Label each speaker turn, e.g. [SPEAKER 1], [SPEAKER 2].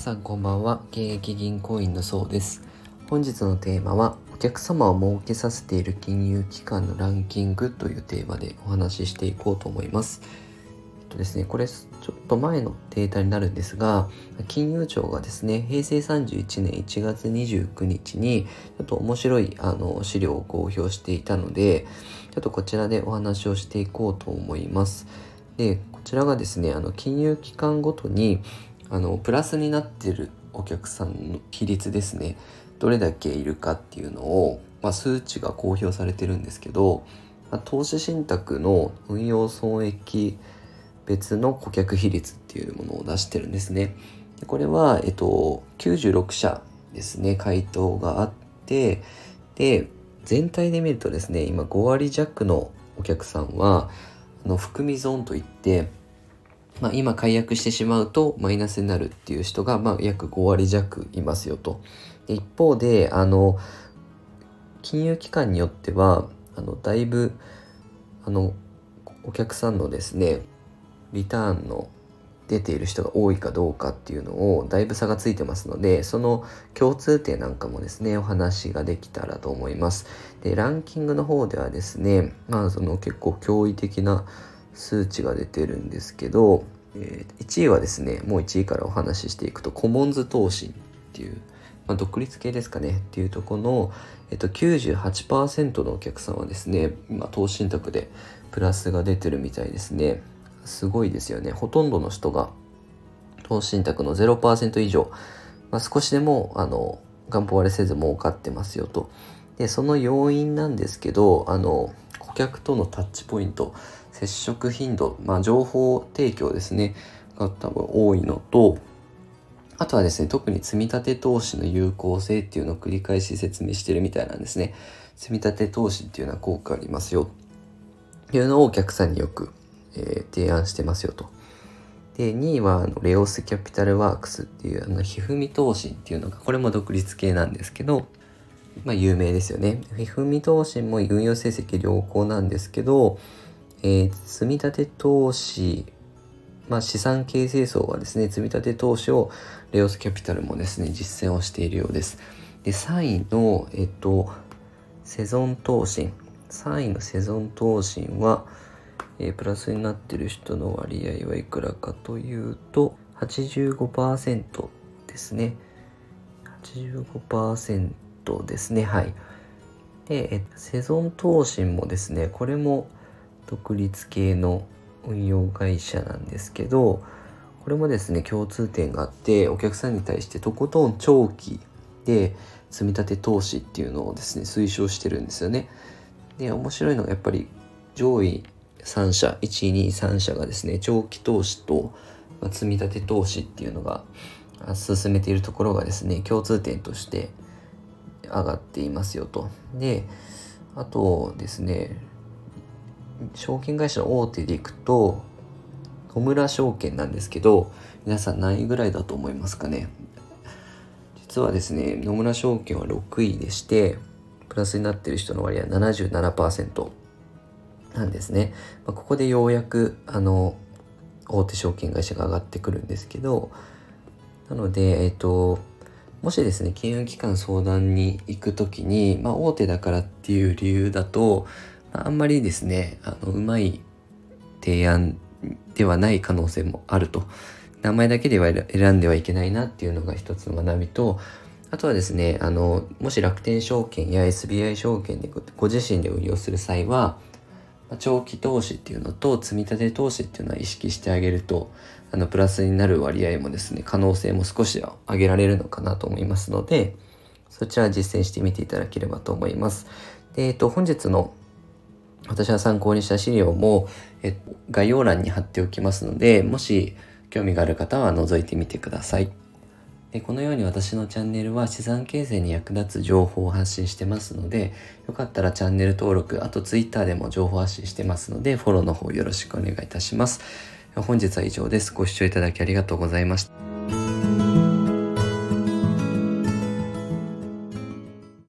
[SPEAKER 1] さんこんばんは。現役銀行員のそうです。本日のテーマはお客様を儲けさせている金融機関のランキングというテーマでお話ししていこうと思います。えっとですねこれちょっと前のデータになるんですが金融庁がですね平成31年1月29日にちょっと面白いあの資料を公表していたのでちょっとこちらでお話をしていこうと思います。でこちらがですねあの金融機関ごとにあのプラスになってるお客さんの比率ですねどれだけいるかっていうのを、まあ、数値が公表されてるんですけど、まあ、投資信託の運用損益別の顧客比率っていうものを出してるんですね。でこれは、えっと、96社ですね回答があってで全体で見るとですね今5割弱のお客さんはあの含み損といってまあ、今解約してしまうとマイナスになるっていう人が、まあ、約5割弱いますよと。で一方であの金融機関によってはあのだいぶあのお客さんのですねリターンの出ている人が多いかどうかっていうのをだいぶ差がついてますのでその共通点なんかもですねお話ができたらと思いますでランキングの方ではですねまあその結構驚異的な数値が出てるんですけど、えー、1位はですねもう1位からお話ししていくとコモンズ投資っていう、まあ、独立系ですかねっていうとこの、えっと、98%のお客さんはですね今投資信託でプラスが出てるみたいですね。すごいですよね。ほとんどの人が投資信託の0%以上、まあ、少しでもあの元本割れせず儲かってますよと。でその要因なんですけどあの顧客とのタッチポイント接触頻度、まあ、情報提供ですね。が多分多いのとあとはですね特に積立投資の有効性っていうのを繰り返し説明してるみたいなんですね。積立投資っていうのは効果ありますよ。っていうのをお客さんによく、えー、提案してますよと。で2位はあのレオスキャピタルワークスっていうあのひふみ投資っていうのがこれも独立系なんですけどまあ有名ですよね。ひふみ投資も運用成績良好なんですけど、えー、積立投資、まあ、資産形成層はですね、積立投資をレオスキャピタルもですね、実践をしているようです。で、3位の、えっと、セゾン投信。3位のセゾン投信は、えー、プラスになってる人の割合はいくらかというと、85%ですね。85%ですね。はい。で、セゾン投信もですね、これも、独立系の運用会社なんですけどこれもですね共通点があってお客さんに対してとことん長期で積み立て投資っていうのをですね推奨してるんですよね。で面白いのがやっぱり上位3社123社がですね長期投資と積み立て投資っていうのが進めているところがですね共通点として上がっていますよと。であとですね証券会社の大手でいくと野村証券なんですけど皆さん何位ぐらいだと思いますかね実はですね野村証券は6位でしてプラスになってる人の割合は77%なんですね、まあ、ここでようやくあの大手証券会社が上がってくるんですけどなのでえっ、ともしですね金融機関相談に行く時に、まあ、大手だからっていう理由だとあんまりですね、あの、うまい提案ではない可能性もあると。名前だけでは選んではいけないなっていうのが一つの学びと、あとはですね、あの、もし楽天証券や SBI 証券でご自身で運用する際は、長期投資っていうのと積み立て投資っていうのは意識してあげると、あの、プラスになる割合もですね、可能性も少し上げられるのかなと思いますので、そちら実践してみていただければと思います。で、えっと、本日の私は参考にした資料も、え概要欄に貼っておきますので、もし興味がある方は覗いてみてください。でこのように私のチャンネルは資産形成に役立つ情報を発信してますので、よかったらチャンネル登録、あとツイッターでも情報発信してますので、フォローの方よろしくお願いいたします。本日は以上です。ご視聴いただきありがとうございました。